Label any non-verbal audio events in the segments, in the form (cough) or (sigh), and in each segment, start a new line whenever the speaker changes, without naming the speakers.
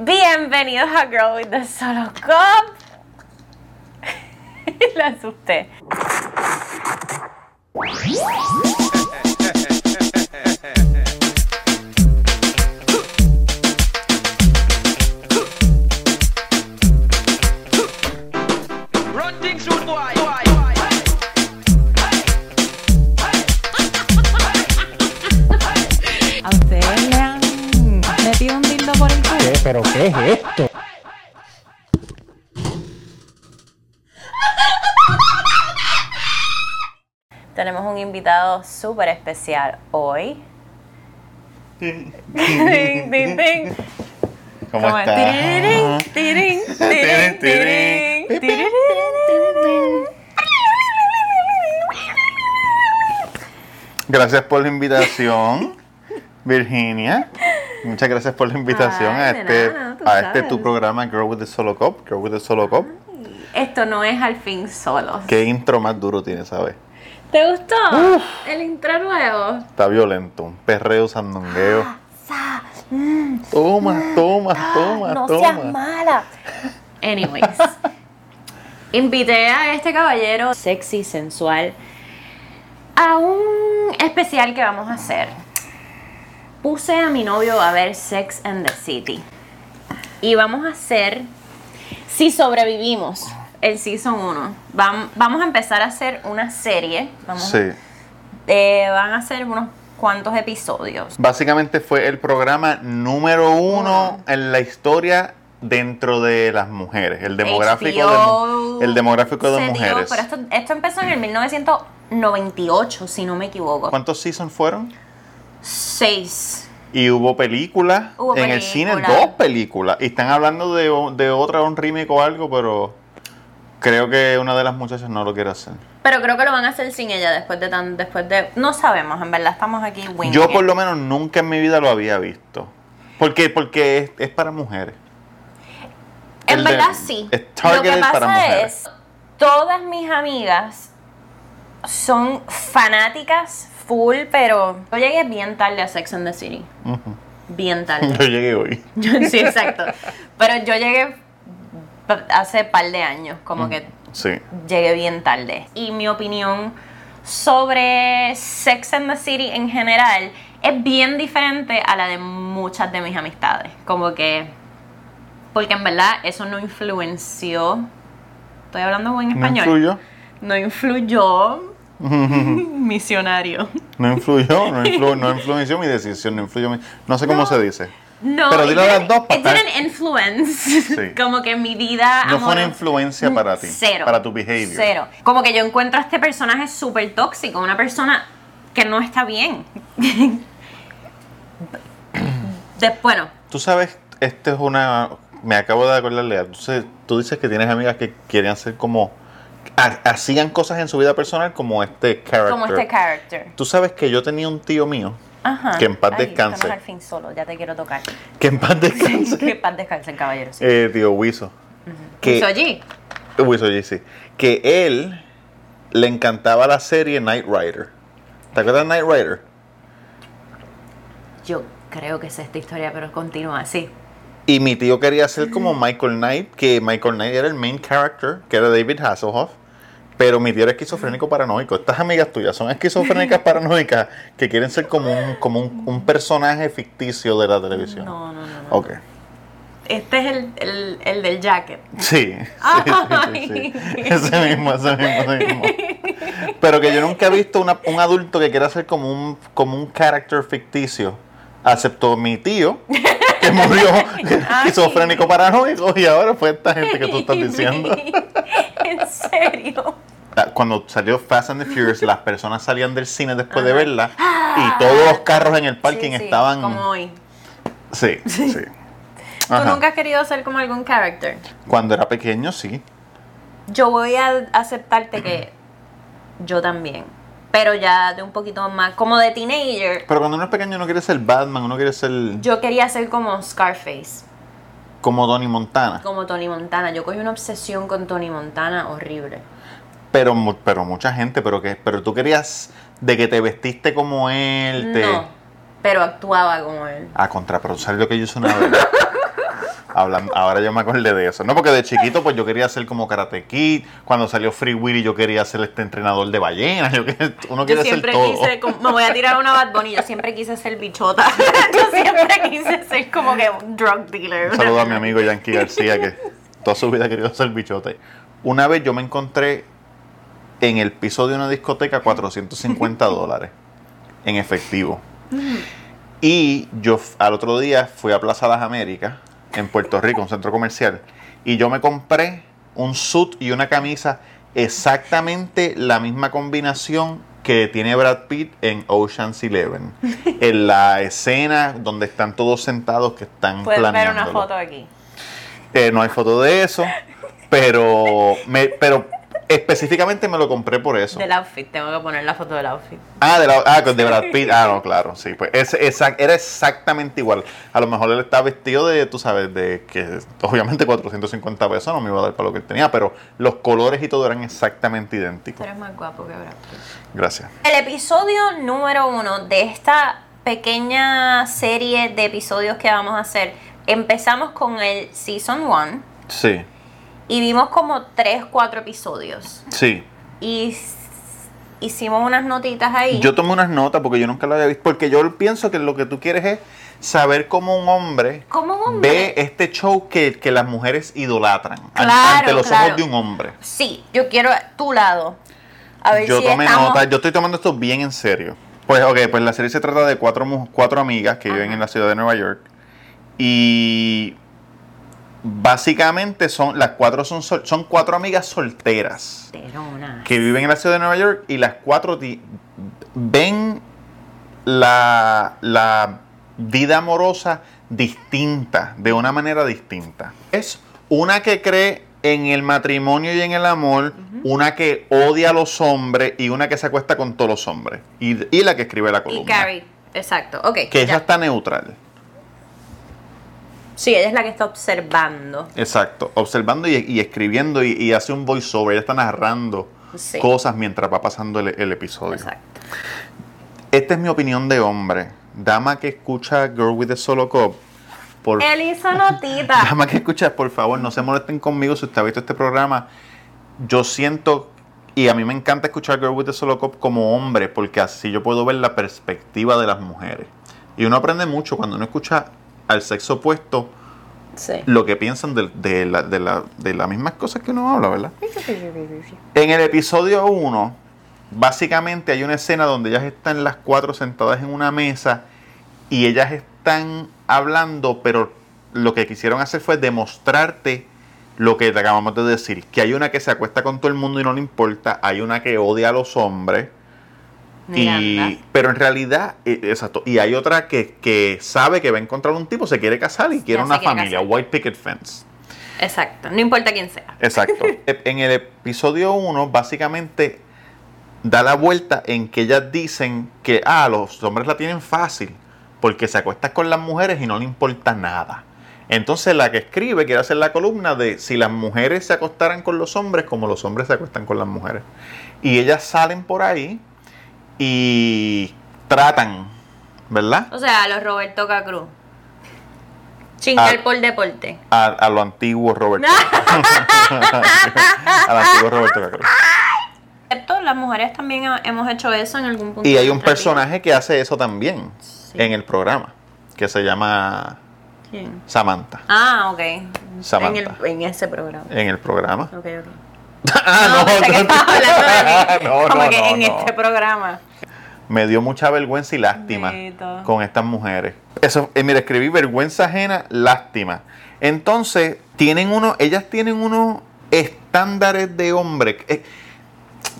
Bienvenidos a Girl with the Solo Cup. (laughs) La asusté.
¿Pero qué es esto?
Tenemos un invitado súper especial hoy. Ding, ding, ding.
¿Cómo
tirín.
Gracias por la invitación, Virginia. Muchas gracias por la invitación
Ay,
a este,
nada,
a este tu programa Girl with the Solo Cup. Girl with the Solo Cup.
Esto no es al fin solo.
Qué intro más duro tiene, ¿sabes?
¿Te gustó? El intro nuevo.
Está violento, un perreo sandungueo.
Sa- mm,
Toma, toma, toma,
no seas mala. Anyways, (laughs) invité a este caballero sexy, sensual, a un especial que vamos a hacer. Puse a mi novio a ver Sex and the City. Y vamos a hacer, si sobrevivimos, el Season 1. Vam- Vamos a empezar a hacer una serie. Vamos,
Sí.
eh, van a ser unos cuantos episodios.
Básicamente fue el programa número uno en la historia dentro de las mujeres. El demográfico,
HBO
de, el demográfico de
dio,
mujeres.
pero esto, esto empezó en el 1998, si no me equivoco.
¿Cuántos seasons fueron?
Seis.
Y hubo películas. En el cine dos películas. Y están hablando de, de otra, un remake o algo, pero creo que una de las muchachas no lo quiere hacer.
Pero creo que lo van a hacer sin ella después de tan, después de. No sabemos, en verdad estamos aquí winging
Yo por lo menos nunca en mi vida lo había visto. ¿Por qué? Porque es, es para mujeres.
En
el de-
verdad sí.
es
Lo que pasa
para mujeres.
es, todas mis amigas son fanáticas full, pero yo llegué bien tarde a Sex and the City. Bien (laughs) tarde.
Yo llegué hoy. (laughs)
Sí, exacto. Pero yo llegué hace par de años, como que
Sí.
llegué bien tarde. Y mi opinión sobre Sex and the City en general es bien diferente a la de muchas de mis amistades. Como que. Porque en verdad eso no influenció. Estoy hablando buen
¿No
español.
influyó?
No influyó. (laughs) Misionario.
No influyó, no, (laughs) influ- no influenció mi decisión, no influyó mi... No sé cómo se dice.
No,
Pero a las dos para
It influence.
Sí. (laughs)
Como que mi vida.
No fue una influencia para ti,
Cero.
para tu behavior.
Cero. Como que yo encuentro a este personaje súper tóxico, una persona que no está bien. De- bueno,
Tú sabes, esto es una... Me acabo de acordar, Lea. Tú, tú dices que tienes amigas que querían ser como... ha- hacían cosas en su vida personal como este character.
como este character.
Tú sabes que yo tenía un tío mío
Ajá.
Que en paz
Ay,
descanse.
estamos al fin solo, ya te quiero tocar.
que en paz descanse.
que en paz descanse el caballero. Sí.
eh, tío Wiso. Que,
Hizo allí.
Wiso G, sí. Que él le encantaba la serie Knight Rider. ¿Te acuerdas de Knight Rider?
Yo creo que es esta historia, pero continúa así.
Y mi tío quería ser como Michael Knight, que Michael Knight era el main character, que era David Hasselhoff. Pero mi tío era esquizofrénico paranoico. Estas amigas tuyas son esquizofrénicas (laughs) paranoicas que quieren ser como un, como un, un personaje ficticio de la televisión.
No, no, no. no.
Ok.
Este es el, el, el del jacket.
Sí, sí, (laughs) sí. Ese mismo, ese mismo, ese mismo. Pero que yo nunca he visto una- un adulto que quiera ser como un, como un character ficticio. Aceptó mi tío, (laughs) que murió (laughs) esquizofrénico paranoico, y ahora fue esta gente que tú estás (laughs) diciendo.
¿En serio?
Cuando salió Fast and the Furious, las personas salían del cine después de verla y todos los carros en el parking
Sí, sí,
estaban.
Como hoy.
Sí, (laughs) sí.
¿Tú
Ajá.
nunca has querido ser como algún character?
Cuando era pequeño, sí.
Yo voy a aceptarte que yo también. Pero ya de un poquito más, como de teenager,
Pero cuando uno es pequeño, uno quiere ser Batman, uno quiere ser
yo quería ser como Scarface,
como Donnie Montana.
como Tony Montana. Yo cogí una obsesión con Tony Montana horrible.
Pero, pero mucha gente, pero que pero tú querías de que te vestiste como él, te...
No, pero actuaba como él.
Contra, pero ¿sabes lo que yo hice una vez? (laughs) Hablando, ahora yo me acordé de eso. No, porque de chiquito pues yo quería ser como Karate Kid. Cuando salió Free Willy yo quería ser este entrenador de ballenas. Yo, uno
Yo
quiere ser
siempre
todo.
quise, como- me voy a tirar una Bad Bunny, yo siempre quise ser bichota. (laughs) Yo siempre quise ser como que un drug dealer.
Un saludo a mi amigo Yankee García que toda su vida ha querido ser bichote. Una vez yo me encontré en el piso de una discoteca 450 (laughs) dólares en efectivo. Y yo al otro día fui a Plaza Las Américas en Puerto Rico, un centro comercial, y yo me compré un suit y una camisa exactamente la misma combinación que tiene Brad Pitt en Ocean's Eleven. (laughs) en la escena donde están todos sentados que están
Puedes ver una foto aquí.
Eh, no hay foto de eso, pero, me, pero específicamente me lo compré por eso.
Del outfit, tengo que poner la foto del outfit.
Ah, de, la, ah, de Brad Pitt. Ah, no, claro, sí. Pues ese, exact- era exactamente igual. A lo mejor él estaba vestido de, tú sabes, de que obviamente 450 pesos no me iba a dar para lo que él tenía, pero los colores y todo eran exactamente idénticos.
eres más guapo que Brad Pitt.
Gracias.
El episodio número uno de esta pequeña serie de episodios que vamos a hacer, empezamos con el Season 1
Sí,
y vimos como 3, 4 episodios.
sí.
Y hicimos unas notitas ahí.
Yo tomé unas notas porque yo nunca lo había visto, porque yo pienso que lo que tú quieres es saber cómo un hombre
Como un hombre.
ve este show que, que las mujeres idolatran
Claro,
ante los
claro.
ojos de un hombre.
Sí, yo quiero tu lado. A ver
Yo
si
tomé
estamos...
nota, yo estoy tomando esto bien en serio. Pues ok, pues la serie se trata de cuatro, cuatro amigas que viven en la ciudad de Nueva York. Y básicamente son, las cuatro son, sol- son cuatro amigas solteras
Terona.
que viven en la ciudad de Nueva York y las cuatro ti- ven la, la vida amorosa distinta, de una manera distinta. Es una que cree en el matrimonio y en el amor, una que odia a los hombres y una que se acuesta con todos los hombres. Y, y la que escribe la
Y
columna.
Carrie, exacto. Ok.
que
ya.
está neutral.
Sí, ella es la que está observando.
Exacto. Observando y, y escribiendo y, y hace un voiceover. Ella está narrando
Sí.
cosas mientras va pasando el, el episodio.
Exacto.
Esta es mi opinión de hombre. Dama que escucha Girl with the Solo Cup. Por,
Él hizo notita. (laughs)
dama que escucha, por favor, no se molesten conmigo si usted ha visto este programa. Yo siento, y a mí me encanta escuchar Girl with the Solo Cup como hombre, porque así yo puedo ver la perspectiva de las mujeres. Y uno aprende mucho cuando uno escucha al sexo opuesto
Sí.
lo que piensan de, de la- de la- de las mismas cosas que uno habla, ¿verdad? En el episodio 1, básicamente hay una escena donde ellas están las cuatro sentadas en una mesa y ellas están hablando, pero lo que quisieron hacer fue demostrarte lo que te acabamos de decir, que hay una que se acuesta con todo el mundo y no le importa, hay una que odia a los hombres, y, pero en realidad, eh, exacto, y hay otra que, que sabe que va a encontrar un tipo, se quiere casar y quiere
Ya
una
quiere
familia,
casar.
white picket fence.
Exacto. No importa quién sea.
Exacto. (laughs) en el episodio 1, básicamente da la vuelta en que ellas dicen que ah, los hombres la tienen fácil porque se acuestan con las mujeres y no le importa nada. Entonces la que escribe quiere hacer la columna de si las mujeres se acostaran con los hombres como los hombres se acuestan con las mujeres. Y ellas salen por ahí y tratan, ¿verdad?
O sea, a los Roberto Cacruz. Chingar por deporte.
A, a lo antiguo Roberto. (laughs) Al antiguo Roberto Cacruz.
¿Cierto? Las mujeres también hemos hecho eso en algún punto.
Y hay un
nuestra vida.
personaje que hace eso también
Sí.
en el programa, que se llama
¿Quién?
Samantha,
Ah, ok.
Samantha.
En, el, en ese programa.
en el programa.
Ok, ok. (laughs)
ah,
que hablando de mí. (laughs)
no,
Como
no,
que
no,
en
no.
este programa.
Me dio mucha vergüenza y lástima
Bendito.
con estas mujeres. Eso, eh, mira, escribí vergüenza ajena, lástima. Entonces, tienen uno, ellas tienen unos estándares de hombre. Eh,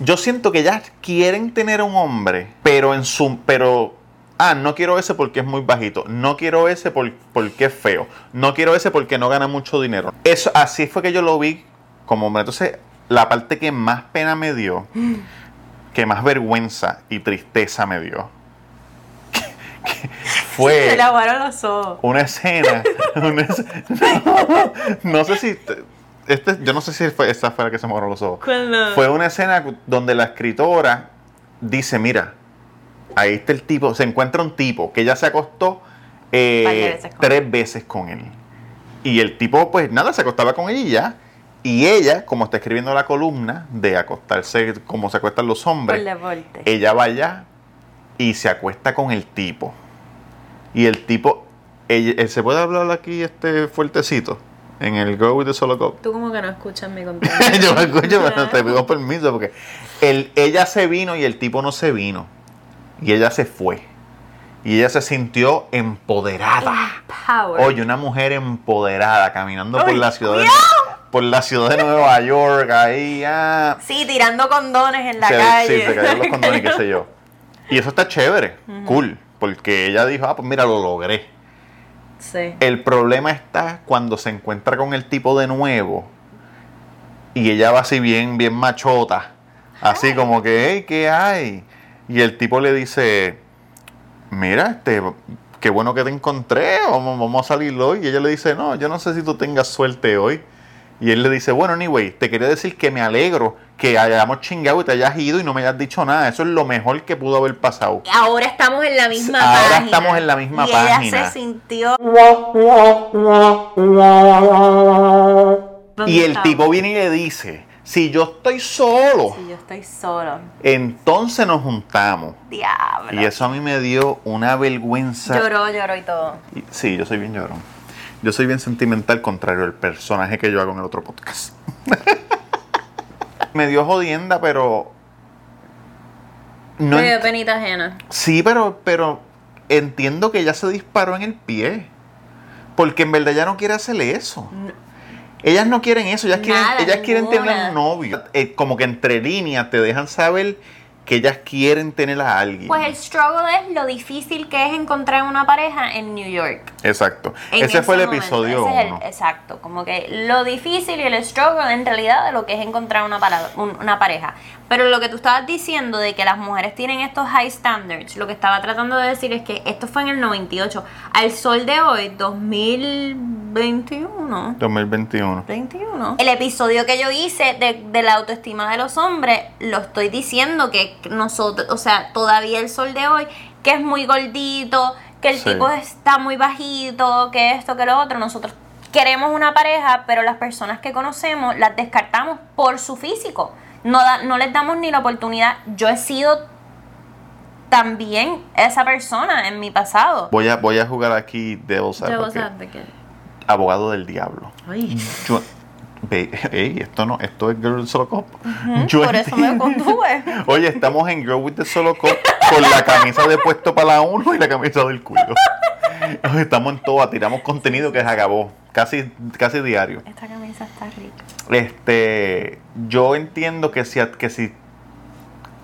yo siento que ellas quieren tener un hombre, pero en su, pero ah, no quiero ese porque es muy bajito, no quiero ese por- porque es feo, no quiero ese porque no gana mucho dinero. Eso, así fue que yo lo vi como hombre. Entonces, la parte que más pena me dio, (gasps) que más vergüenza y tristeza me dio, (laughs) que- que fue
Se los ojos.
una escena. (laughs) una no, no sé si. te- Este, yo no sé si fue, esa fue la que se me los ojos. Fue una escena donde la escritora dice: Mira, ahí está el tipo. Se encuentra un tipo que ya se acostó eh,
veces
tres veces con él. Y el tipo, pues nada, se acostaba con ella y ya. Y ella, como está escribiendo la columna de acostarse como se acuestan los hombres, ella va allá y se acuesta con el tipo. Y el tipo, ella- eh, ¿se puede hablar aquí este fuertecito? En el Go with the Solo Cup.
Tú como que no escuchas mi (laughs) contenido.
Yo me escucho, pero te pido permiso porque el, ella se vino y el tipo no se vino. Y ella se fue. Y ella se sintió empoderada.
Power.
Oye, una mujer empoderada caminando por la ciudad de,
cuidado.
Por la ciudad de Nueva York, ahí ah,
Sí, tirando condones en la
se,
calle.
Sí, se cayeron los condones qué sé yo. Y eso está chévere, cool, porque ella dijo, ah, pues mira, lo logré.
Sí.
El problema está cuando se encuentra con el tipo de nuevo y ella va así bien, bien machota, así como que, hey, ¿qué hay? Y el tipo le dice, mira, este, qué bueno que te encontré, vamos, vamos a salir hoy. Y ella le dice, no, yo no sé si tú tengas suerte hoy. Y él le dice, bueno, anyway, te quería decir que me alegro que hayamos chingado y te hayas ido y no me hayas dicho nada. Eso es lo mejor que pudo haber pasado.
Ahora estamos en la misma
Ahora
página.
estamos en la misma
y
página.
Ella se sintió.
Y el tipo viene y le dice, si yo estoy solo,
Si yo estoy solo.
entonces nos juntamos.
Diablo.
Y eso a mí me dio una vergüenza.
Lloró, lloró y todo.
Sí, yo soy bien llorón. Yo soy bien sentimental, contrario al personaje que yo hago en el otro podcast. (laughs) me dio jodienda, pero. No
Me dio penita ajena.
sí, pero, pero entiendo que ella se disparó en el pie. Porque en verdad ella no quiere hacerle eso. Ellas no quieren eso, ellas quieren, ellas quieren tener un novio. Eh, como que entre líneas te dejan saber que ellas quieren tener a alguien.
Pues el struggle es lo difícil que es encontrar una pareja en New York.
Exacto.
En
Ese fue el
momento.
episodio
Ese es el-
1.
exacto, como que lo difícil y el struggle en realidad de lo que es encontrar una, para- un- una pareja. Pero lo que tú estabas diciendo de que las mujeres tienen estos high standards, lo que estaba tratando de decir es que esto fue en el 98. Al sol de hoy, 2021.
2021.
21. El episodio que yo hice de, de la autoestima de los hombres, lo estoy diciendo que nosotros, o sea, todavía el sol de hoy, que es muy gordito, que el
Sí.
tipo está muy bajito, que esto, que lo otro, nosotros queremos una pareja, pero las personas que conocemos las descartamos por su físico. No, da- no les damos ni la oportunidad. Yo he sido también esa persona en mi pasado.
Voy a, voy a jugar aquí Devil's Advocate. Abogado del diablo.
Ay.
Yo, ey, esto no, esto es Girl Solo Cop. Yo
por eso me (laughs) contuve.
Oye, estamos en Girl with the Solo Cop con la camisa de puesto para la uno y la camisa del culo. Estamos en toda, tiramos contenido que se acabó. Casi, casi diario.
Esta camisa está rica.
Este, yo entiendo que si, a- que si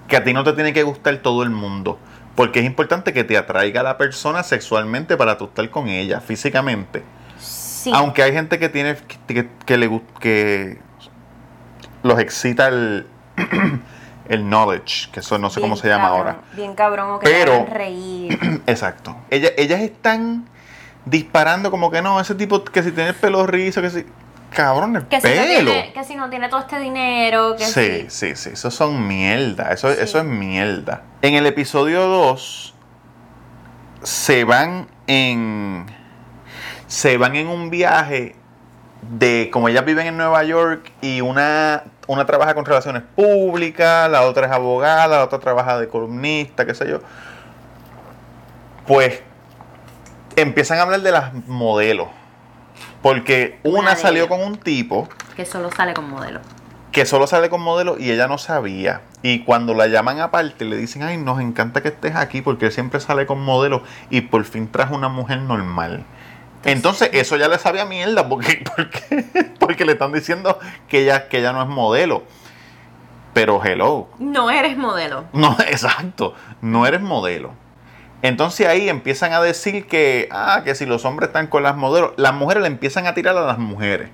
que a ti no te tiene que gustar todo el mundo, porque es importante que te atraiga a la persona sexualmente para tú estar con ella físicamente.
Sí.
Aunque hay gente que tiene que, que- que le que los excita el (clears throat) el knowledge, que eso no sé cómo se llama
cabrón,
ahora.
Bien cabrón o que
Pero-
reír. (clears throat)
Exacto. Ellas, ellas están disparando como que no, ese tipo que si tiene el pelo rizo, que si cabrón el
Que si, no
pelo.
tiene, que si no tiene todo este dinero, que
Sí,
si...
sí, sí, eso son mierda, eso,
Sí.
eso es mierda. En el episodio 2 se van en se van en un viaje de como ellas viven en Nueva York y una una trabaja con relaciones públicas, la otra es abogada, la otra trabaja de columnista, qué sé yo. Pues empiezan a hablar de las modelos. Porque
Una
salió con un tipo
que solo sale con modelo.
que solo sale con modelo y ella no sabía. Y cuando la llaman aparte le dicen, ay, nos encanta que estés aquí porque él siempre sale con modelo y por fin trajo una mujer normal. Entonces eso ya le sabe a mierda porque, (laughs) porque, porque le están diciendo que ella, que ella no es modelo. Pero hello,
No eres modelo.
no, (laughs) exacto, no eres modelo. Entonces ahí empiezan a decir que, ah, que si los hombres están con las modelos, las mujeres le empiezan a tirar a las mujeres.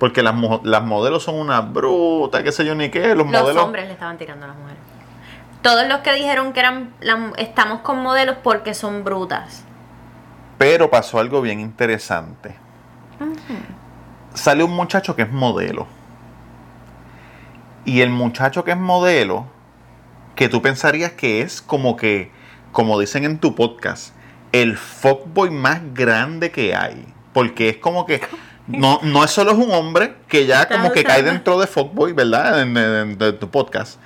Porque las, las modelos son una bruta, qué sé yo ni qué. Los,
Los
modelos.
hombres le estaban tirando a las mujeres. Todos los que dijeron que eran la- estamos con modelos porque son brutas.
Pero pasó algo bien interesante. Sale un muchacho que es modelo. Y el muchacho que es modelo, que tú pensarías que es como que, como dicen en tu podcast, el fuckboy más grande que hay. Porque es como que no, no es solo es un hombre que ya como que cae dentro de Fuckboy, ¿verdad? En, en- de tu podcast.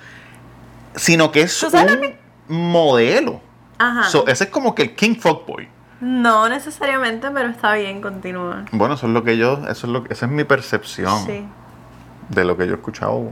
Sino que es
¿Tú sabes lo
un modelo.
Ajá.
So, ese es como que el King Fuckboy.
No necesariamente, pero está bien, continúa.
Bueno, eso es lo que yo, eso es lo esa es mi percepción
Sí.
de lo que yo he escuchado.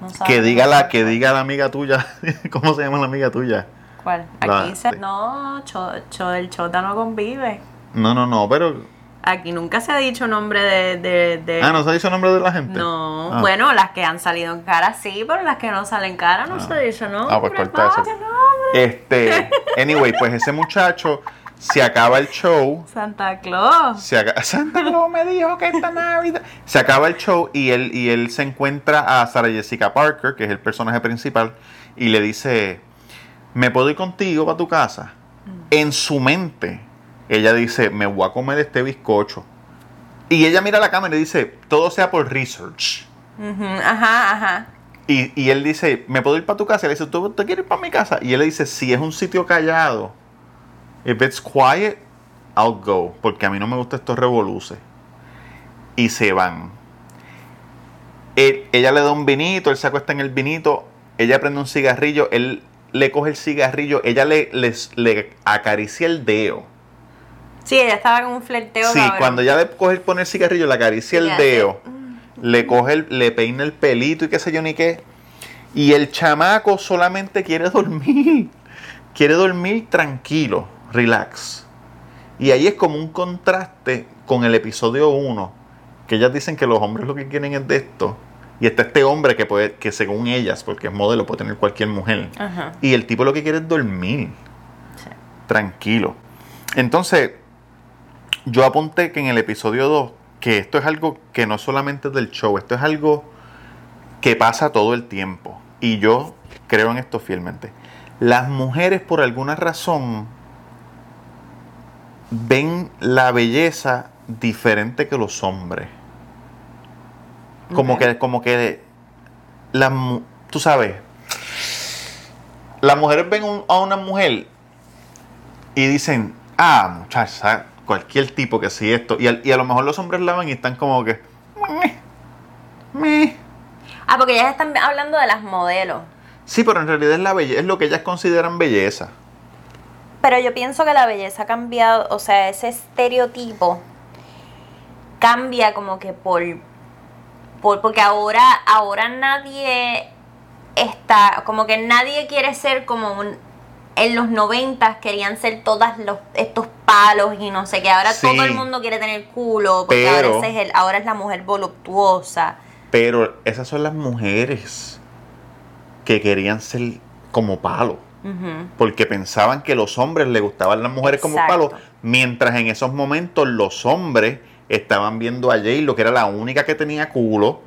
no
Que diga la, que diga la amiga tuya, (laughs) ¿cómo se llama la amiga tuya?
¿Cuál?
La-
Aquí se... No, cho, cho- el chota no convive.
No, no, no, pero.
Aquí nunca se ha dicho nombre de... de, de-
Ah, ¿no se dice el nombre de la gente?
No,
Ah.
bueno, las que han salido en cara sí, pero las que no salen en cara no se dice nombre.
Ah, pues corta eso.
papi, nombre.
Este, (laughs) anyway, pues ese muchacho se acaba el show.
Santa Claus.
Se acaba, (laughs) Santa Claus me dijo que esta Navidad. Se acaba el show y él, y él se encuentra a Sarah Jessica Parker, que es el personaje principal, y le dice: ¿Me puedo ir contigo para tu casa? En su mente, ella dice: Me voy a comer este bizcocho. Y ella mira la cámara y dice: Todo sea por research.
Ajá, ajá.
Y, y él dice, ¿me puedo ir para tu casa? Y le dice, ¿tú te quieres ir para mi casa? Y él le dice, si es un sitio callado, if it's quiet, I'll go. Porque a mí no me gustan estos revoluces. Y se van. Él- ella le da un vinito, él se acuesta en el vinito, ella prende un cigarrillo, él le coge el cigarrillo, ella le, les- le acaricia el dedo.
Sí, ella estaba con un flerteo
Sí,
cabrón.
cuando ya le coge el pone el cigarrillo, le acaricia el
hace,
dedo, le coge el, le peina el pelito y qué sé yo ni qué. Y el chamaco solamente quiere dormir. (laughs) Quiere dormir tranquilo, relax. Y ahí es como un contraste con el episodio 1, que ellas dicen que los hombres lo que quieren es de esto. Y está este hombre que puede, que según ellas, porque es modelo, puede tener cualquier mujer.
Ajá.
Y el tipo lo que quiere es dormir.
Sí.
Tranquilo. Entonces, yo apunté que en el episodio 2, que esto es algo que no solamente es del show, esto es algo que pasa todo el tiempo. Y yo creo en esto fielmente. Las mujeres, por alguna razón, ven la belleza diferente que los hombres. Como que, como que mu- tú sabes, las mujeres ven un- a una mujer y dicen, ah, muchacha, cualquier tipo que sí esto. Y, al- y a lo mejor los hombres la ven y están como que, "Meh, meh".
Ah, porque ellas están hablando de las modelos.
Sí, pero en realidad es, la belle- es lo que ellas consideran belleza.
Pero yo pienso que la belleza ha cambiado, o sea, ese estereotipo cambia como que por, por porque ahora, ahora nadie está, como que nadie quiere ser como un, en los noventas querían ser todas los, estos palos y no sé qué, ahora
Sí.
todo el mundo quiere tener culo, porque
Pero-
ahora, es el, ahora es la mujer voluptuosa.
Pero esas son las mujeres que querían ser como palo. Porque pensaban que los hombres les gustaban las mujeres como
Exacto.
palo. Mientras en esos momentos los hombres estaban viendo a J-Lo, que era la única que tenía culo.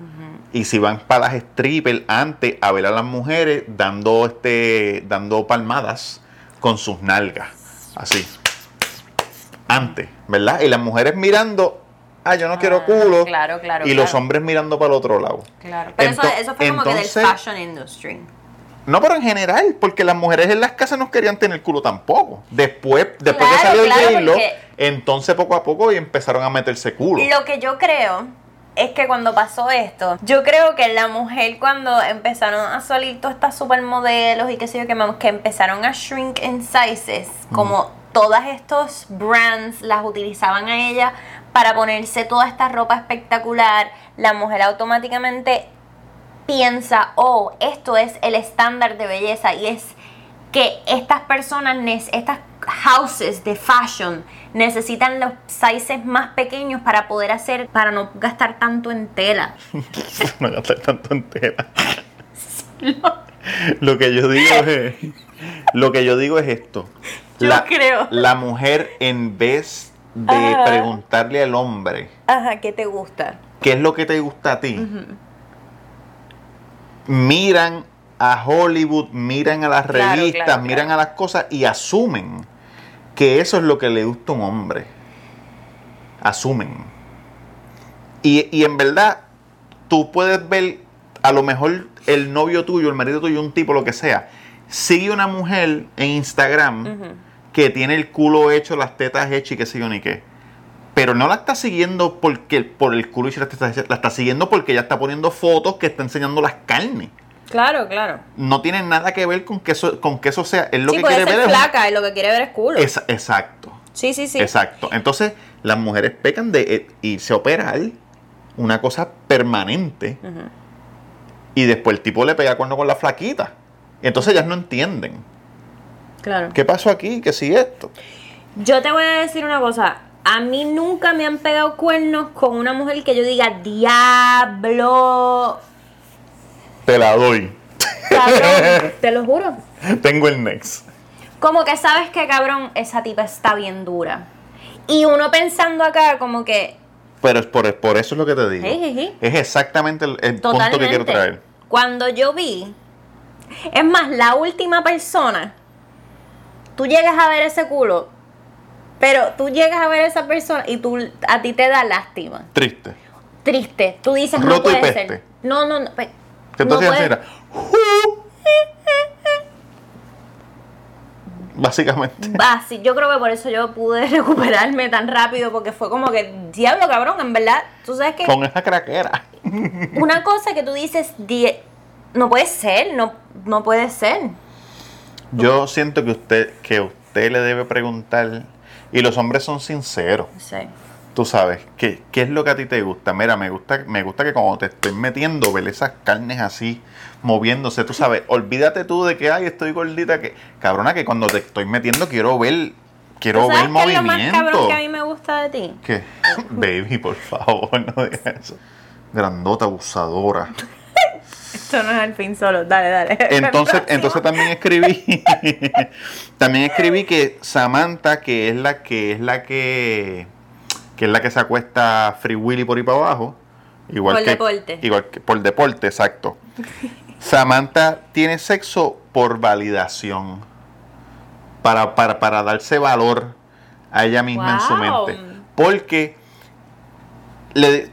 Y se iban para las strippers antes a ver a las mujeres dando, este, dando palmadas con sus nalgas. Así. Antes, ¿verdad? Y las mujeres mirando, ah, yo no quiero
Ah,
culo.
claro, claro,
Y los hombres mirando para el otro lado.
Claro. Pero eso,
Ento-
eso fue como que del
entonces-
fashion industry.
No, pero en general, porque las mujeres en las casas no querían tener culo tampoco. Después, después
Claro,
que salió el
claro,
entonces poco a poco y empezaron a meterse culo.
Lo que yo creo es que cuando pasó esto, yo creo que la mujer cuando empezaron a salir todas estas supermodelos y qué sé yo, que, que empezaron a shrink in sizes, como todas estos brands las utilizaban a ella para ponerse toda esta ropa espectacular, la mujer automáticamente piensa, oh, esto es el estándar de belleza y es que estas personas, estas houses de fashion necesitan los sizes más pequeños para poder hacer, para no gastar tanto en tela. (laughs)
no gastar tanto en tela. Lo que yo digo es. Lo que yo digo es esto. (laughs)
Yo creo.
La mujer, en vez de
Ajá.
preguntarle al hombre
Ajá, ¿qué te gusta?
qué es lo que te gusta a ti, miran a Hollywood, miran a las
Claro,
revistas,
claro,
miran
claro.
a las cosas y asumen que eso es lo que le gusta a un hombre. Asumen. Y, y en verdad, tú puedes ver, a lo mejor el novio tuyo, el marido tuyo, un tipo, lo que sea, sigue una mujer en Instagram que tiene el culo hecho, las tetas hechas y qué sé yo ni qué. Pero no la está siguiendo porque por el culo la está, la está siguiendo porque ella está poniendo fotos que está enseñando las carnes.
Claro, claro.
No tiene nada que ver con que eso, con que eso sea. Él lo
sí,
que
puede
quiere
ser
ver es un-
flaca y lo que quiere ver es culo.
Esa- exacto.
sí, sí, sí.
Exacto. Entonces, las mujeres pecan de eh, irse a operar una cosa permanente y después el tipo le pega cuerno con la flaquita. Entonces ellas no entienden.
Claro.
¿Qué pasó aquí? ¿Qué si esto?
Yo te voy a decir una cosa. A mí nunca me han pegado cuernos con una mujer que yo diga, diablo.
Te la doy.
Cabrón, (laughs) te lo juro.
Tengo el next.
Como que sabes que, cabrón, esa tipa está bien dura. Y uno pensando acá, como que,
Pero es por, por eso es lo que te digo. Es exactamente el, el punto que quiero traer.
Cuando yo vi, es más, la última persona, tú llegas a ver ese culo, pero tú llegas a ver a esa persona y tú, a ti te da lástima.
Triste.
Triste. Tú dices, no
y
puede
peste.
ser. No, no, no.
Que entonces era. Básicamente. (laughs)
Así, yo creo que por eso yo pude (laughs) recuperarme tan rápido, porque fue como que, diablo, cabrón, en verdad, tú sabes que
Con esa craquera. (laughs)
una cosa que tú dices, "Die- no puede ser, no, no puede ser.
Yo siento que usted, que usted le debe preguntar, y los hombres son sinceros,
Sí.
tú sabes, ¿qué, qué es lo que a ti te gusta? Mira, me gusta, me gusta que cuando te estoy metiendo, ver esas carnes así, moviéndose, tú sabes, olvídate tú de que, ay, estoy gordita, que, cabrona, que cuando te estoy metiendo quiero ver, quiero
¿Tú
ver
sabes qué es lo más
movimiento.
cabrón que a mí me gusta de ti?
¿Qué? (laughs) Baby, por favor, (laughs) no digas eso. Grandota, abusadora.
Esto no es el fin solo, dale, dale. (laughs)
Entonces, entonces también escribí, (laughs) también escribí que Samantha, que es la que es la que, que es la que se acuesta Free Willy por ahí para abajo, igual
Por
que,
deporte.
igual que por deporte, exacto. Samantha tiene sexo por validación, para, para, para darse valor a ella misma en su mente, porque le,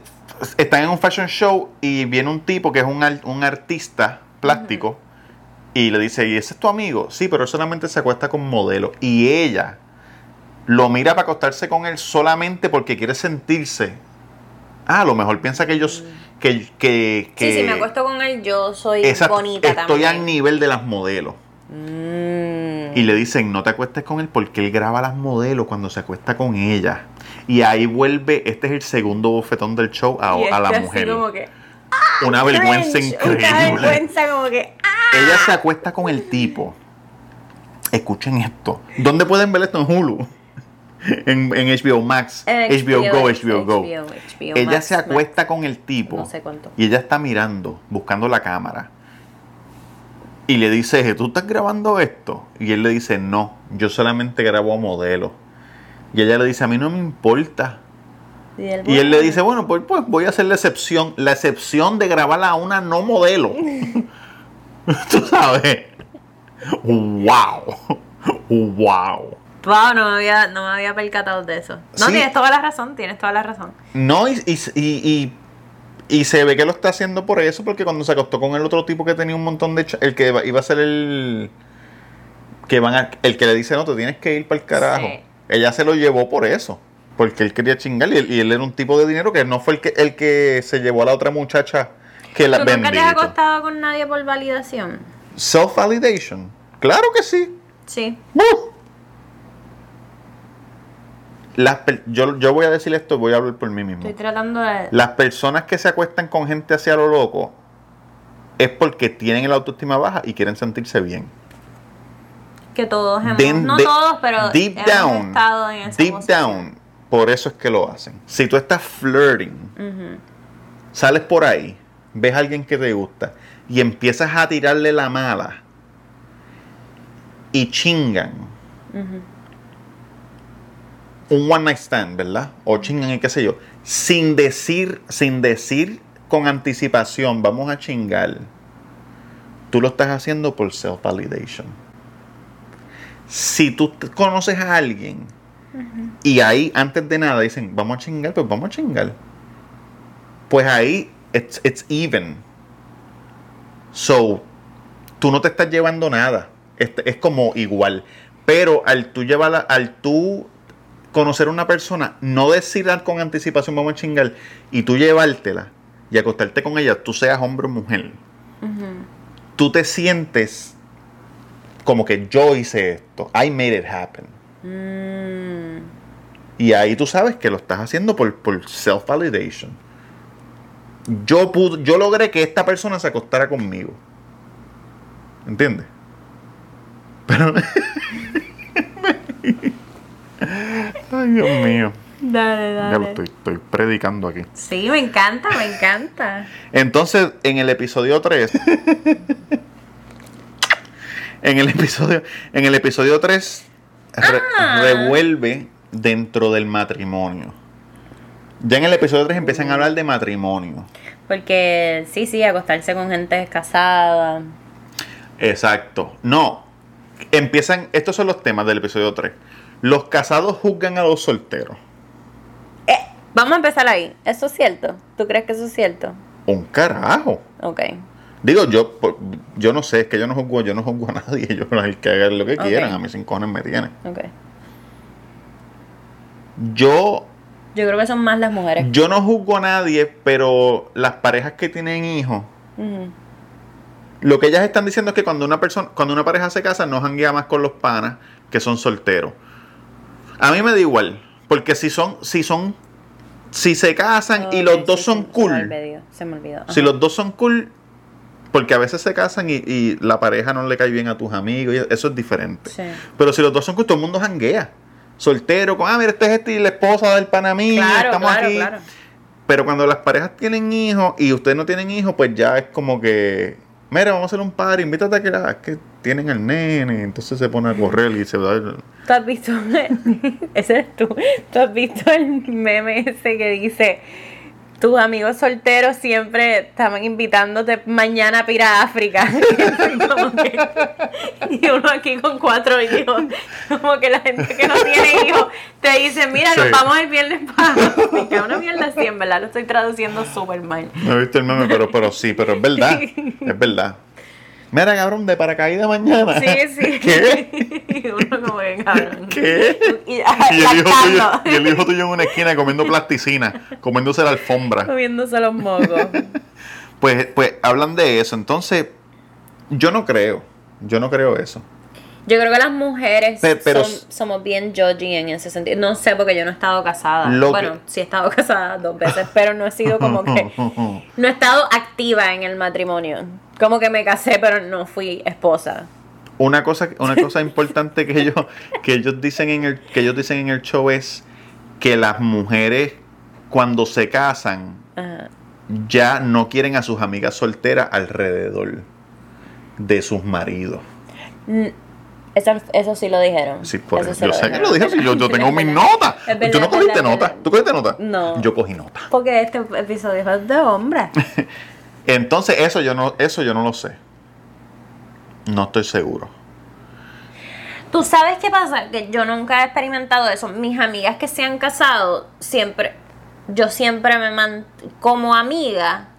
están en un fashion show y viene un tipo que es un, un artista plástico y le dice, ¿y ese es tu amigo? Sí, pero él solamente se acuesta con modelo. Y ella lo mira para acostarse con él solamente porque quiere sentirse. Ah, a lo mejor piensa que ellos... Que, que, que
Sí, si me acuesto con él, yo soy bonita
estoy
también.
al nivel de las modelos.
Mm.
Y le dicen, no te acuestes con él porque él graba las modelos cuando se acuesta con ella. Y ahí vuelve, este es el segundo bofetón del show a,
Y
a la mujer.
como que,
Una vergüenza
cringe,
increíble.
Una vergüenza como que, ¡ah!
Ella se acuesta con el tipo. Escuchen esto. ¿Dónde pueden ver esto en Hulu? En, en HBO Max,
En
HBO, Go,
HBO,
HBO Go.
HBO
ella
Max,
se acuesta con el tipo.
No sé cuánto.
Y ella está mirando, buscando la cámara. Y le dice, ¿tú estás grabando esto? Y él le dice, no, yo solamente grabo a modelos. Y ella le dice, a mí no me importa.
Y él,
Y él le dice, bueno, pues, pues voy a hacer la excepción. La excepción de grabarla a una no modelo. (laughs) Tú sabes. ¡Wow! ¡Wow!
Wow, no me había, no me había percatado de eso. No,
Sí.
tienes toda la razón, tienes toda la razón.
No, y, y, y, y- y se ve que lo está haciendo por eso, porque cuando se acostó con el otro tipo que tenía un montón de... El que iba- iba a ser el... Que van a- el que le dice, no, te tienes que ir para el carajo.
Sí.
Ella se lo llevó por eso. Porque él quería chingar y él, y él era un tipo de dinero que no fue el que, el que se llevó a la otra muchacha que la
¿Tú nunca te has acostado con nadie por validación?
Self-validation. Claro que sí.
Sí.
¡Uh! Las yo, yo voy a decir esto, voy a hablar por mí mismo.
Estoy tratando de...
Las personas que se acuestan con gente hacia lo loco es porque tienen el autoestima baja y quieren sentirse bien.
Que todos hemos...
Den-
no
de-
todos, pero
deep
hemos
down,
estado en esa
deep
posición.
down, por eso es que lo hacen. Si tú estás flirting, sales por ahí, ves a alguien que te gusta y empiezas a tirarle la mala y chingan. Un one night stand, ¿verdad? O chingan y qué sé yo. Sin decir, sin decir con anticipación, vamos a chingar. Tú lo estás haciendo por self-validation. Si tú conoces a alguien y ahí, antes de nada, dicen, vamos a chingar, pues vamos a chingar. Pues ahí, it's, it's even. So, tú no te estás llevando nada. Este- es como igual. Pero al tú llevarla, al tú conocer a una persona, no decir con anticipación vamos a chingar y tú llevártela y acostarte con ella, tú seas hombre o mujer, tú te sientes como que yo hice esto, I made it happen.
Mm,
Y ahí tú sabes que lo estás haciendo por, por self-validation. Yo, pude, yo logré que esta persona se acostara conmigo. ¿Entiendes? Pero... (laughs) Ay, Dios mío.
Dale,
Ya lo estoy, estoy predicando aquí.
Sí, me encanta, me encanta.
Entonces, en el episodio 3. (laughs) en el episodio. En el episodio 3. re-
Ah.
revuelve dentro del matrimonio. Ya en el episodio 3 empiezan a hablar de matrimonio.
Porque sí, sí, acostarse con gente casada.
Exacto. No. Empiezan. Estos son los temas del episodio 3. Los casados juzgan a los solteros.
Eh, vamos a empezar ahí. ¿Eso es cierto? ¿Tú crees que eso es cierto?
Un carajo.
Ok.
Digo, yo por- yo no sé, es que yo no juzgo, yo no juzgo a nadie, (laughs) yo el que hagan lo que quieran, a mí sin cojones me tienen.
Ok.
Yo
Yo creo que son más las mujeres.
Yo no juzgo a nadie, pero las parejas que tienen hijos, lo que ellas están diciendo es que cuando una persona, cuando una pareja se casa, no janguea más con los panas que son solteros. A mí me da igual, porque si son, si son, si se casan y los dos
sí,
son
sí, Se me
cool,
olvidó. Se me olvidó.
si los dos son cool, porque a veces se casan y, y la pareja no le cae bien a tus amigos, y eso es diferente.
Sí.
Pero si los dos son cool, todo el mundo janguea. Soltero, con, ah, mira, este es este y la esposa del pana mío,
Claro,
estamos
claro,
aquí.
claro.
Pero cuando las parejas tienen hijos y ustedes no tienen hijos, pues ya es como que, mira, vamos a hacer un par, invítate a que, ah, que tienen al nene, entonces se pone a correr y se va.
¿Tú has visto? (laughs) ese eres tú. ¿Tú has visto el meme ese que dice tus amigos solteros siempre estaban invitándote mañana a ir a África? (laughs) Que- y uno aquí con cuatro hijos. Como que la gente que no tiene hijos te dice, mira, nos
Sí.
vamos el viernes para África. Una mierda así, en verdad lo estoy traduciendo súper mal.
No he visto el meme, pero, pero sí, pero es verdad, (laughs) es verdad. Mira, cabrón, de paracaídas mañana.
Sí, sí. (laughs) (laughs)
¿Qué?
Y uno como que cabrón.
¿Qué?
Y, ah,
Y el, hijo tuyo,
lactando.
y el hijo tuyo en una esquina comiendo (laughs) plasticina, comiéndose la alfombra.
Comiéndose los mocos.
Pues, pues hablan de eso. Entonces, yo no creo. Yo no creo eso.
Yo creo que las mujeres
Pe- pero-
son- somos bien judgy en ese sentido. No sé, porque yo no he estado casada. Bueno,
que-
sí he estado (laughs) casada dos veces, pero no he sido como que... (laughs) No he estado activa en el matrimonio. Como que me casé, pero no fui esposa.
Una cosa, una (laughs) cosa importante que ellos, que ellos dicen en el, que ellos dicen en el show es que las mujeres cuando se casan
Ajá.
ya no quieren a sus amigas solteras alrededor de sus maridos.
Mm, Eso, eso sí lo dijeron.
Sí, por
Eso
eso.
sí
Yo sé que
dijeron.
lo dije, si yo, yo tengo mis notas. ¿Tú no cogiste
verdad, es
nota?
verdad.
¿Tú cogiste nota?
No.
Yo cogí nota.
Porque este episodio es de hombre. (laughs)
Entonces, eso yo no, eso yo no lo sé. No estoy seguro.
Tú sabes qué pasa, que yo nunca he experimentado eso. Mis amigas que se han casado, siempre, yo siempre me man, como amiga,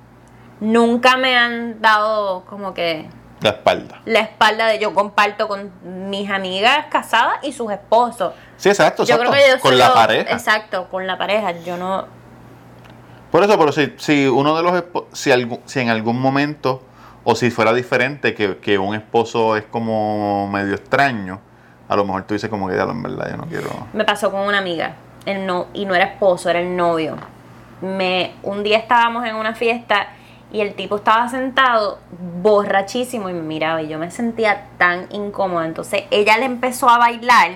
nunca me han dado como que
La espalda.
la espalda de yo comparto con mis amigas casadas y sus esposos.
Sí, exacto,
Yo
exacto.
creo que yo
Con la pareja.
Exacto, con la pareja. Yo no.
Por eso, pero si, si uno de los si, si en algún momento, o si fuera diferente, que, que un esposo es como medio extraño, a lo mejor tú dices como que ya, en verdad, yo no quiero.
Me pasó con una amiga. El no, y no era esposo, era el novio. Me, un día estábamos en una fiesta y el tipo estaba sentado borrachísimo y me miraba y yo me sentía tan incómoda. Entonces ella le empezó a bailar.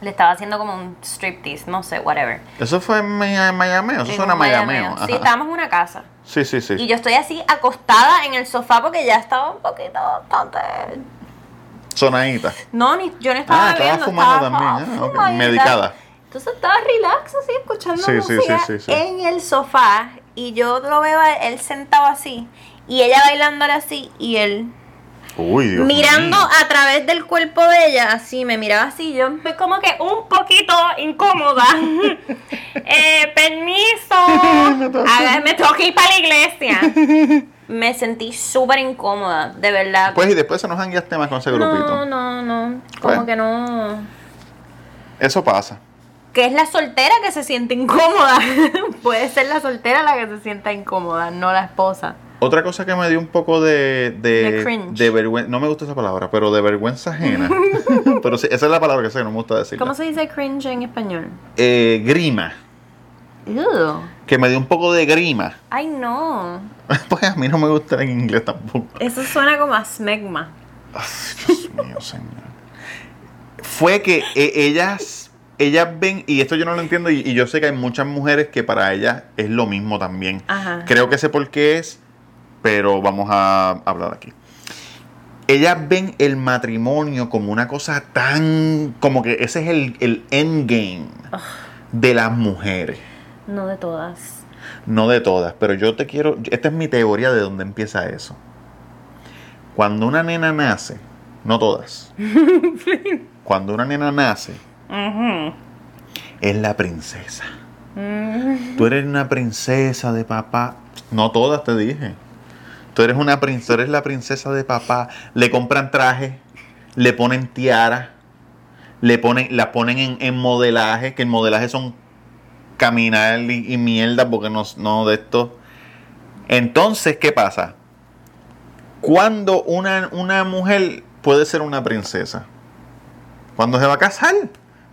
Le estaba haciendo como un striptease, no sé, whatever.
Eso fue en Mi- en Miami, eso
En
suena a Miami.
Sí, estábamos en una casa.
Sí, sí, sí.
Y yo estoy así acostada en el sofá porque ya estaba un poquito bastante
Sonadita.
No, ni, yo no estaba
Ah, estaba
bebiendo,
fumando
estaba
también, ah, ok.
fumadita.
Medicada.
Entonces estaba relax así, escuchando
Sí, sí,
música
sí, sí, sí.
en el sofá y yo lo veo a él sentado así y ella bailándole así y él
Uy, Dios
mirando
mío.
a través del cuerpo de ella, así me miraba así, yo como que un poquito incómoda. (laughs) eh, permiso, (laughs) Haga- me tengo que ir para la iglesia. (laughs) Me sentí súper incómoda, de verdad.
Pues y después se nos han más con ese grupito.
no, no, no, como
Pues.
que no.
Eso pasa.
Que es la soltera que se siente incómoda. (laughs) Puede ser la soltera la que se sienta incómoda, no la esposa.
Otra cosa que me dio un poco de, de,
De cringe.
de vergüenza, no me gusta esa palabra, pero de vergüenza ajena. (laughs) pero sí, esa es la palabra que sé, no me gusta decir.
¿Cómo se dice cringe en español?
Eh, grima,
Ew.
que me dio un poco de grima.
Ay, no. (laughs)
pues a mí no me gusta en inglés tampoco.
Eso suena como a smegma.
Ay, Dios mío, señor. Fue que eh, ellas, ellas ven, y esto yo no lo entiendo, y, y yo sé que hay muchas mujeres que para ellas es lo mismo también.
Ajá.
Creo que sé por qué es, pero vamos a hablar aquí. Ellas ven el matrimonio como una cosa tan. como que ese es el, el endgame de las mujeres.
No de todas.
No de todas, pero yo te quiero. Esta es mi teoría de dónde empieza eso. Cuando una nena nace, no todas. (laughs) Cuando una nena nace, es la princesa. Tú eres una princesa de papá. No todas te dije. Tú eres una princesa, eres la princesa de papá. Le compran traje, le ponen tiara, le ponen, la ponen en, en modelaje, que el modelaje son caminar y, y mierda, porque no, no de esto. Entonces, ¿qué pasa? Cuando una, una mujer puede ser una princesa? Cuando se va a casar.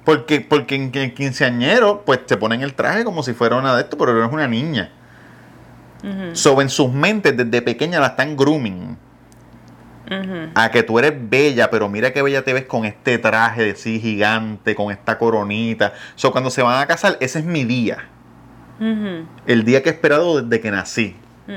Porque, porque en el quinceañero, pues te ponen el traje como si fuera una de esto, pero eres una niña. So, en sus mentes, desde pequeña la están grooming. A que tú eres bella, pero mira qué bella te ves con este traje de sí gigante, con esta coronita. So, cuando se van a casar, ese es mi día. El día que he esperado desde que nací.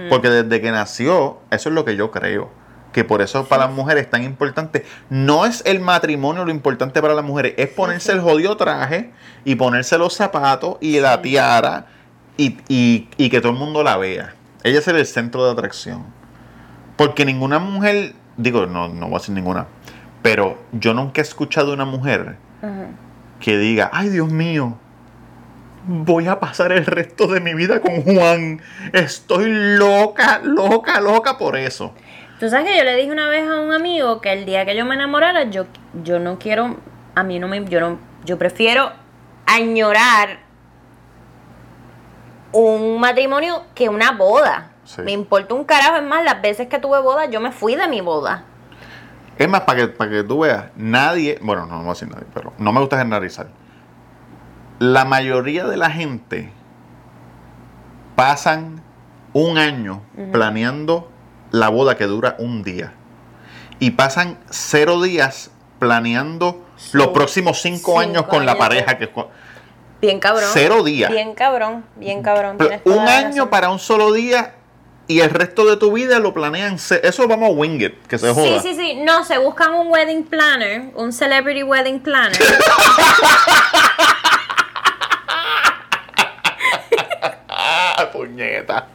Porque desde que nació, eso es lo que yo creo. Que por eso para las mujeres es tan importante. No es el matrimonio lo importante para las mujeres, es ponerse el jodido traje y ponerse los zapatos y la tiara y, y- y que todo el mundo la vea. Ella es el centro de atracción. Porque ninguna mujer, digo, no, no voy a decir ninguna, pero yo nunca he escuchado una mujer que diga, ay Dios mío, voy a pasar el resto de mi vida con Juan. Estoy loca, loca, loca por eso.
Tú sabes que yo le dije una vez a un amigo que el día que yo me enamorara, yo, yo no quiero, a mí no me, yo no, yo prefiero añorar un matrimonio que una boda.
Sí.
Me importa un carajo, es más, las veces que tuve boda, yo me fui de mi boda.
Es más, para que, para que tú veas, nadie, bueno, no, no voy a decir nadie, pero no me gusta generalizar. La mayoría de la gente pasan un año planeando la boda que dura un día. Y pasan cero días planeando los próximos cinco,
cinco
años con la pareja que
Bien cabrón.
Cero días.
Bien cabrón, bien cabrón. Tienes
un año para un solo día y el resto de tu vida lo planean. Eso vamos a wing it, que se
Sí,
joda.
sí, sí. No, se buscan un wedding planner, un celebrity wedding planner. (laughs) (laughs)
Puñeta.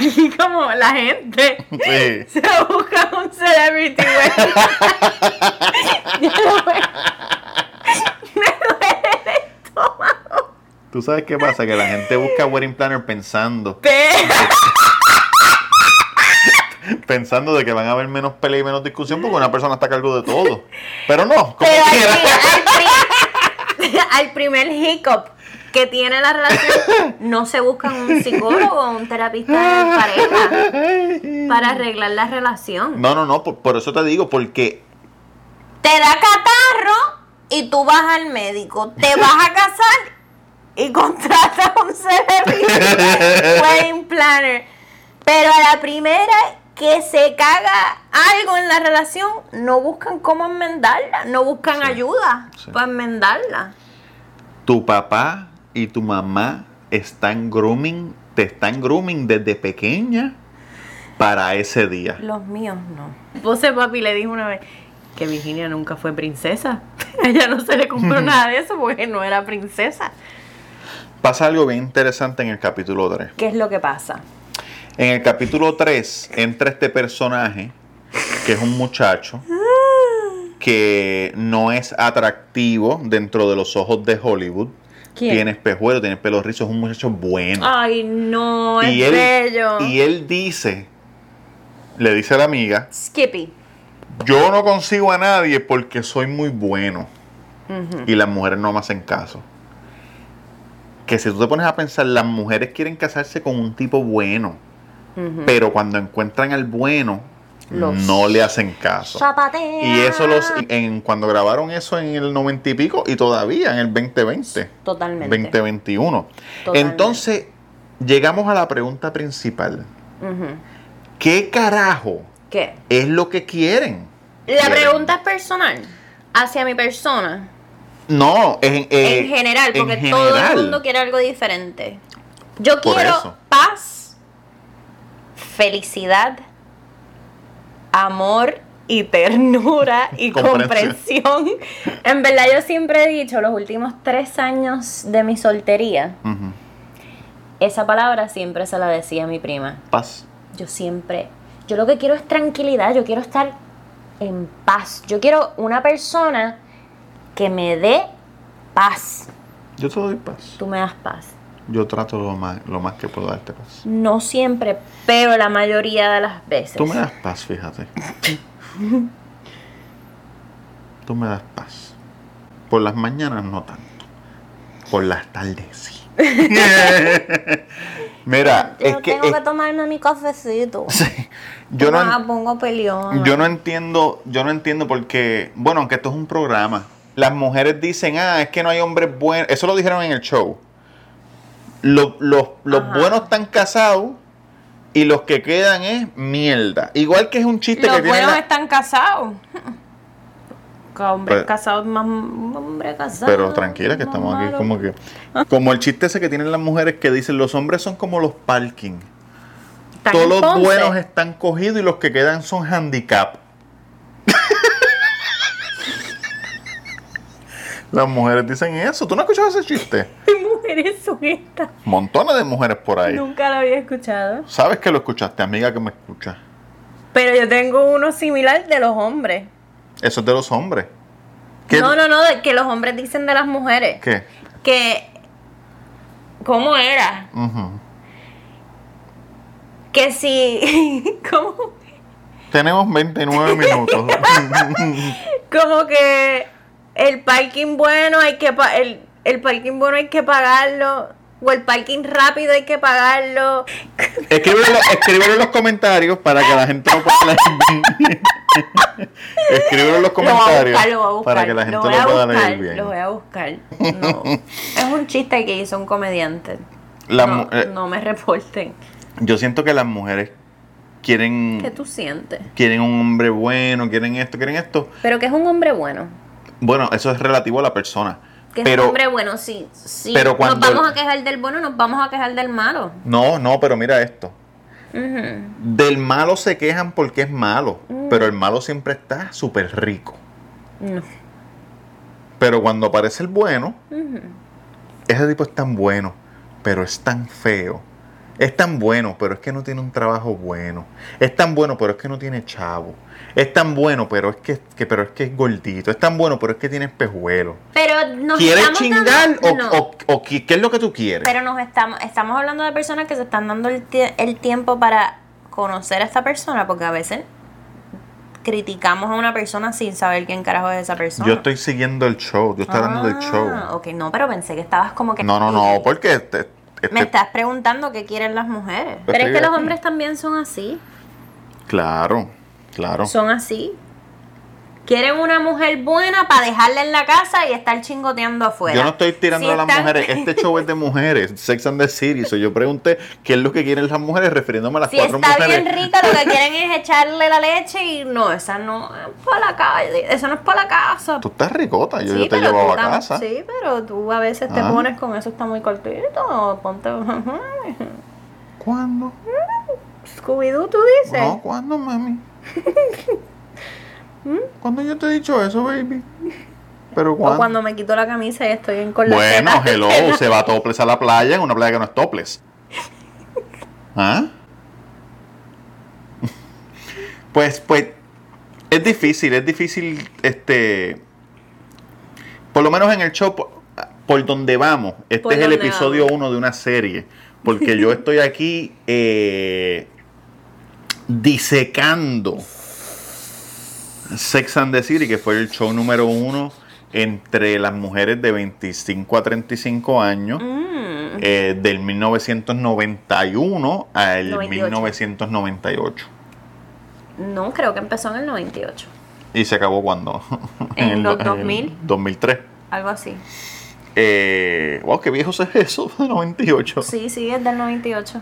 Y como la gente
Sí.
se busca un celebrity no me, (laughs) me duele el estómago.
Tú sabes qué pasa, que la gente busca wedding planner pensando, pensando de que van a haber menos pelea y menos discusión porque una persona está a cargo de todo. Pero no, como
pero al,
quiera.
pri- al pri- (laughs) al primer hiccup que tiene la relación, (laughs) no se buscan un psicólogo o un terapista de pareja para arreglar la relación.
No, no, no, por, por eso te digo, porque
te da catarro y tú vas al médico. Te vas a casar y (laughs) contratas un celebrity wedding planner. Pero a la primera que se caga algo en la relación, no buscan cómo enmendarla, no buscan
Sí.
ayuda
Sí.
para enmendarla.
tu papá y tu mamá están grooming, te están grooming desde pequeña para ese día.
Los míos no. Puse papi le dijo una vez que Virginia nunca fue princesa. (laughs) A ella no se le compró nada de eso porque no era princesa.
Pasa algo bien interesante en el capítulo 3.
¿Qué es lo que pasa?
En el capítulo 3 entra este personaje, que es un muchacho, que no es atractivo dentro de los ojos de Hollywood.
¿Quién?
Tiene espejuelo, tiene pelo rizo, es un muchacho bueno.
Ay, no, es
y, él,
bello.
y él dice, le dice a la amiga,
Skippy.
yo no consigo a nadie porque soy muy bueno. Y las mujeres no me hacen caso. que si tú te pones a pensar, las mujeres quieren casarse con un tipo bueno, pero cuando encuentran al bueno,
Los
no le hacen caso.
Zapatea.
Y eso los en cuando grabaron eso en el 90 y pico y todavía en el 2020,
Totalmente.
2021.
Totalmente.
Entonces, llegamos a la pregunta principal. ¿Qué carajo
¿Qué?
es lo que quieren?
La
Quieren-
pregunta es personal. Hacia mi persona.
No, en, eh,
en general,
en
porque todo el mundo quiere algo diferente. Yo
Por
quiero
eso.
paz, felicidad, amor y ternura (laughs) y
Comprensión.
comprensión. En verdad, yo siempre he dicho, los últimos tres años de mi soltería, esa palabra siempre se la decía a mi prima.
Paz.
Yo siempre, yo lo que quiero es tranquilidad, yo quiero estar en paz. Yo quiero una persona que me dé paz.
Yo te doy paz.
Tú me das paz.
Yo trato lo más, lo más que puedo darte paz.
No siempre, pero la mayoría de las veces.
Tú me das paz, fíjate. Tú me das paz. Por las mañanas no tanto. Por las tardes sí. (laughs) Mira,
Yo
es que,
tengo
es-
que tomarme mi cafecito. (laughs)
yo no,
pongo peleón.
yo no entiendo, yo no entiendo porque, bueno, aunque esto es un programa, las mujeres dicen, ah, es que no hay hombres buenos. Eso lo dijeron en el show. Los, los, los buenos están casados y los que quedan es mierda. Igual que es un chiste
Los
que tiene
buenos
la-
están casados. (laughs) Hombres
Pero-
casados, más hombre casado.
Pero tranquila, que estamos aquí como que. Como el chiste ese que tienen las mujeres que dicen: los hombres son como los parking. Todos los buenos están cogidos y los que quedan son handicap. Las mujeres dicen eso. ¿Tú no has escuchado ese chiste? (laughs)
¿Qué mujeres son estas?
Montones de mujeres por ahí.
Nunca lo había escuchado.
Sabes que lo escuchaste, amiga que me escucha.
Pero yo tengo uno similar de los hombres.
Eso es de los hombres. ¿Qué?
No, no, no, de que los hombres dicen de las mujeres.
¿Qué?
Que. ¿Cómo era?
Ujú.
Que si. (laughs) ¿Cómo?
Tenemos 29 minutos. (laughs)
Como que el parking bueno hay que pa- el, el parking bueno hay que pagarlo. O el parking rápido hay que pagarlo.
Escríbelo, escríbelo en los comentarios para que la gente lo pueda leer bien. Escríbelo en los
Lo
comentarios
buscar, lo buscar.
para que la gente
lo
lo, pueda
buscar,
leer bien.
Lo voy a buscar. No. es un chiste que hizo un comediante.
La
no,
eh,
no me reporten.
Yo siento que las mujeres quieren,
¿Qué tú sientes?
quieren un hombre bueno, quieren esto, quieren esto.
Pero que es un hombre bueno.
Bueno, eso es relativo a la persona.
Que es
Pero
un hombre bueno, sí. sí.
pero
nos
cuando-
vamos a quejar del bueno, nos vamos a quejar del malo.
no, no, pero mira esto. Del malo se quejan porque es malo, pero el malo siempre está súper rico.
No.
Pero cuando aparece el bueno, ese tipo es tan bueno, pero es tan feo. Es tan bueno, pero es que no tiene un trabajo bueno. Es tan bueno, pero es que no tiene chavo. Es tan bueno, pero es que, que- pero es que es gordito. Es tan bueno, pero es que tiene espejuelos.
Pero nos
¿Quieres chingar
dando-
o,
no.
o- o qué, qué es lo que tú quieres?
Pero nos estamos, estamos hablando de personas que se están dando el, el tiempo para conocer a esta persona, porque a veces criticamos a una persona sin saber quién carajo es esa persona.
Yo estoy siguiendo el show. Yo estoy hablando del show.
Ah, Ok, no, pero pensé que estabas como que.
No, no, no, porque este- este-
Me estás preguntando qué quieren las mujeres. Pero es que los hombres también son así.
Claro, claro.
Son así. Quieren una mujer buena para dejarla en la casa y estar chingoteando afuera.
Yo no estoy tirando
Si
a las
están-
mujeres. (laughs) Este show es de mujeres. Sex and the City. So yo pregunté qué es lo que quieren las mujeres refiriéndome a las
Si
cuatro
está
mujeres.
bien rica, lo que (laughs) quieren es echarle la leche y no, esa no es para la calle, esa no es para la casa.
Tú estás ricota. Yo,
Sí,
yo te llevaba a casa.
Sí, pero tú a veces te
Ah.
pones con eso, está muy cortito, ponte...
¿Cuándo? (laughs)
Scooby-Doo, tú dices.
No, ¿cuándo, mami? ¿Cuándo yo te he dicho eso, baby? Pero
o
¿cuándo?
cuando me quito la camisa y estoy en con
Bueno, hello, (laughs) se va topless a la playa en una playa que no es topless. ¿Ah? (laughs) Pues, pues, es difícil, es difícil, este, por lo menos en el show, por, por donde vamos, este
Por
es el episodio
vamos.
uno de una serie, porque (laughs) yo estoy aquí eh, disecando Sex and the City, que fue el show número uno entre las mujeres de 25 a 35 años.
Mm.
eh, del 1991 al
98.
1998.
No, creo que empezó en el 98.
¿Y se acabó cuando?
En (laughs) los 2000.
2003.
Algo así.
Eh, wow, qué viejo es eso, (laughs) 98.
Sí, sí, es del 98.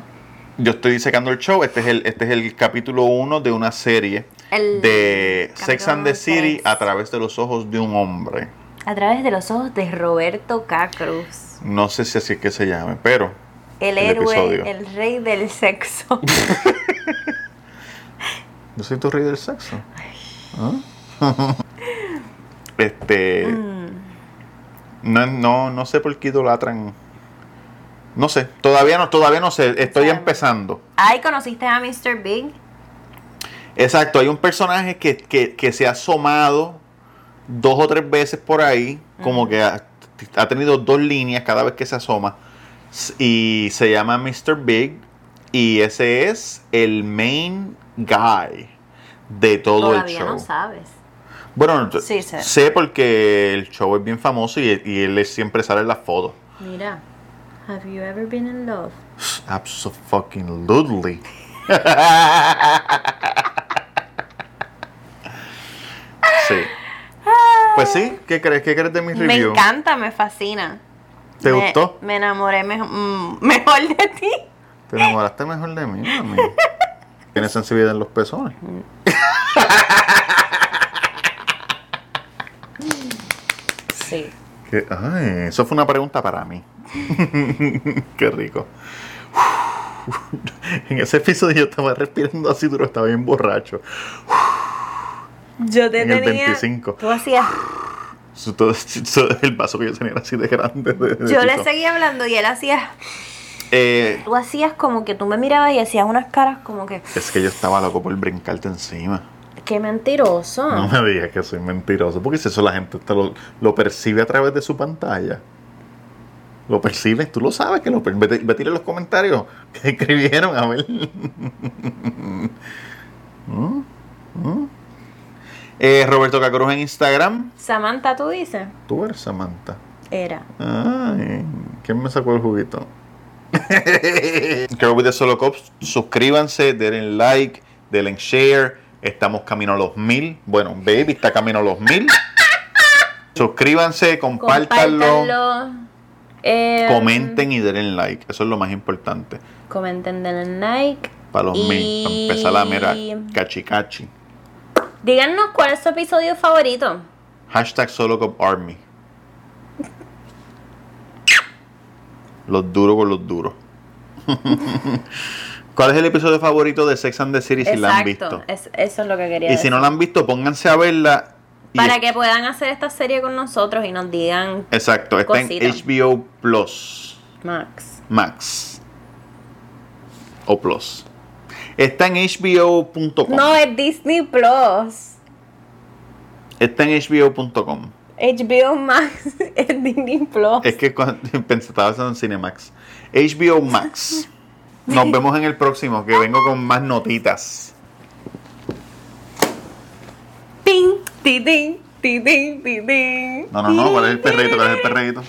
Yo estoy secando el show. Este es el, este es el capítulo 1 de una serie
El
de Sex and the City a través de los ojos de un hombre.
A través de los ojos de Roberto K. Cruz.
No sé si así es que se llame, pero
El,
El
héroe,
episodio.
el rey del sexo. (laughs)
yo soy tu rey del sexo. ¿Ah? (laughs) este.
Mm.
No, no, no sé por qué idolatran. No sé, todavía no, todavía no sé, estoy empezando.
Ay, ¿conociste a Mr. Big?
Exacto, hay un personaje que, que- que se ha asomado dos o tres veces por ahí, como que ha, ha tenido dos líneas cada vez que se asoma, y se llama Mr. Big, y ese es el main guy de todo
Todavía
el show.
no sabes.
Bueno,
Sí, sé.
porque el show es bien famoso y, y él siempre sale en las fotos.
Mira. Have you ever been in love?
Absolutely. (laughs) sí. Pues sí, ¿qué crees? ¿Qué crees de mi
Me
review?
encanta, me fascina.
¿Te
Me-
gustó?
Me enamoré mejor, mm, mejor de ti.
¿Te enamoraste mejor de mí, mami? (laughs) Tienes sensibilidad en los pezones. (laughs)
Sí.
Eso fue una pregunta para mí. (laughs) Qué rico. (laughs) En ese episodio yo estaba respirando así duro, estaba bien borracho.
Yo te
En el
tenía.
25.
Tú hacías.
Todo- el vaso que yo tenía era así de grande. de- de
Yo le seguía hablando y él hacía.
Eh,
Tú hacías como que tú me mirabas y hacías unas caras como que.
es que yo estaba loco por brincarte encima.
Qué mentiroso.
No me digas que soy mentiroso, porque si eso la gente te lo, lo percibe a través de su pantalla. Lo percibes, tú lo sabes que lo per- vete, leer los comentarios que (laughs) escribieron a ver. (laughs) ¿Mm? ¿Mm? Eh, Roberto Cacoruz en Instagram.
Samantha, tú dices.
Tú eres Samantha.
Era.
Ay, ¿quién me sacó el juguito? Girl with the Solo Cops, suscríbanse, denle like, denle share. Estamos camino a los mil. Bueno, baby está camino a los mil. (laughs) Suscríbanse, compártanlo,
Compártanlo. Eh,
comenten y denle like. Eso es lo más importante.
Comenten, denle like.
Para los mil, para empezar la mera
Y-
cachi cachi.
Díganos cuál es su episodio favorito.
Hashtag Solo Army. Los duros con los duros. (laughs) ¿Cuál es el episodio favorito de Sex and the City si la han visto?
es- eso es lo que quería
Y
decir.
si no la han visto, pónganse a verla.
Para que puedan hacer esta serie con nosotros y nos digan
Exacto, está
Cosita.
en HBO Plus
Max.
Max. O Plus. Está en HBO.com.
No, es Disney Plus.
Está en HBO.com.
HBO Max (laughs) es Disney Plus.
Es que cuando (laughs) pensando en Cinemax. HBO Max. Nos vemos en el próximo, que vengo con más notitas.
Ting, ti, ting, ti, ting, ti, ting.
No, no, no, ¿cuál es el perrito? ¿Cuál es el perrito?